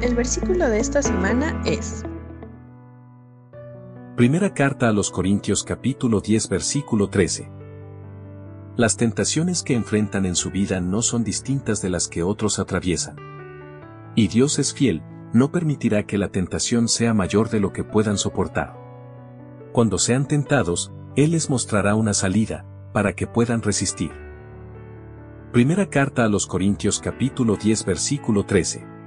El versículo de esta semana es Primera carta a los Corintios capítulo 10 versículo 13. Las tentaciones que enfrentan en su vida no son distintas de las que otros atraviesan. Y Dios es fiel, no permitirá que la tentación sea mayor de lo que puedan soportar. Cuando sean tentados, Él les mostrará una salida, para que puedan resistir. Primera carta a los Corintios capítulo 10 versículo 13.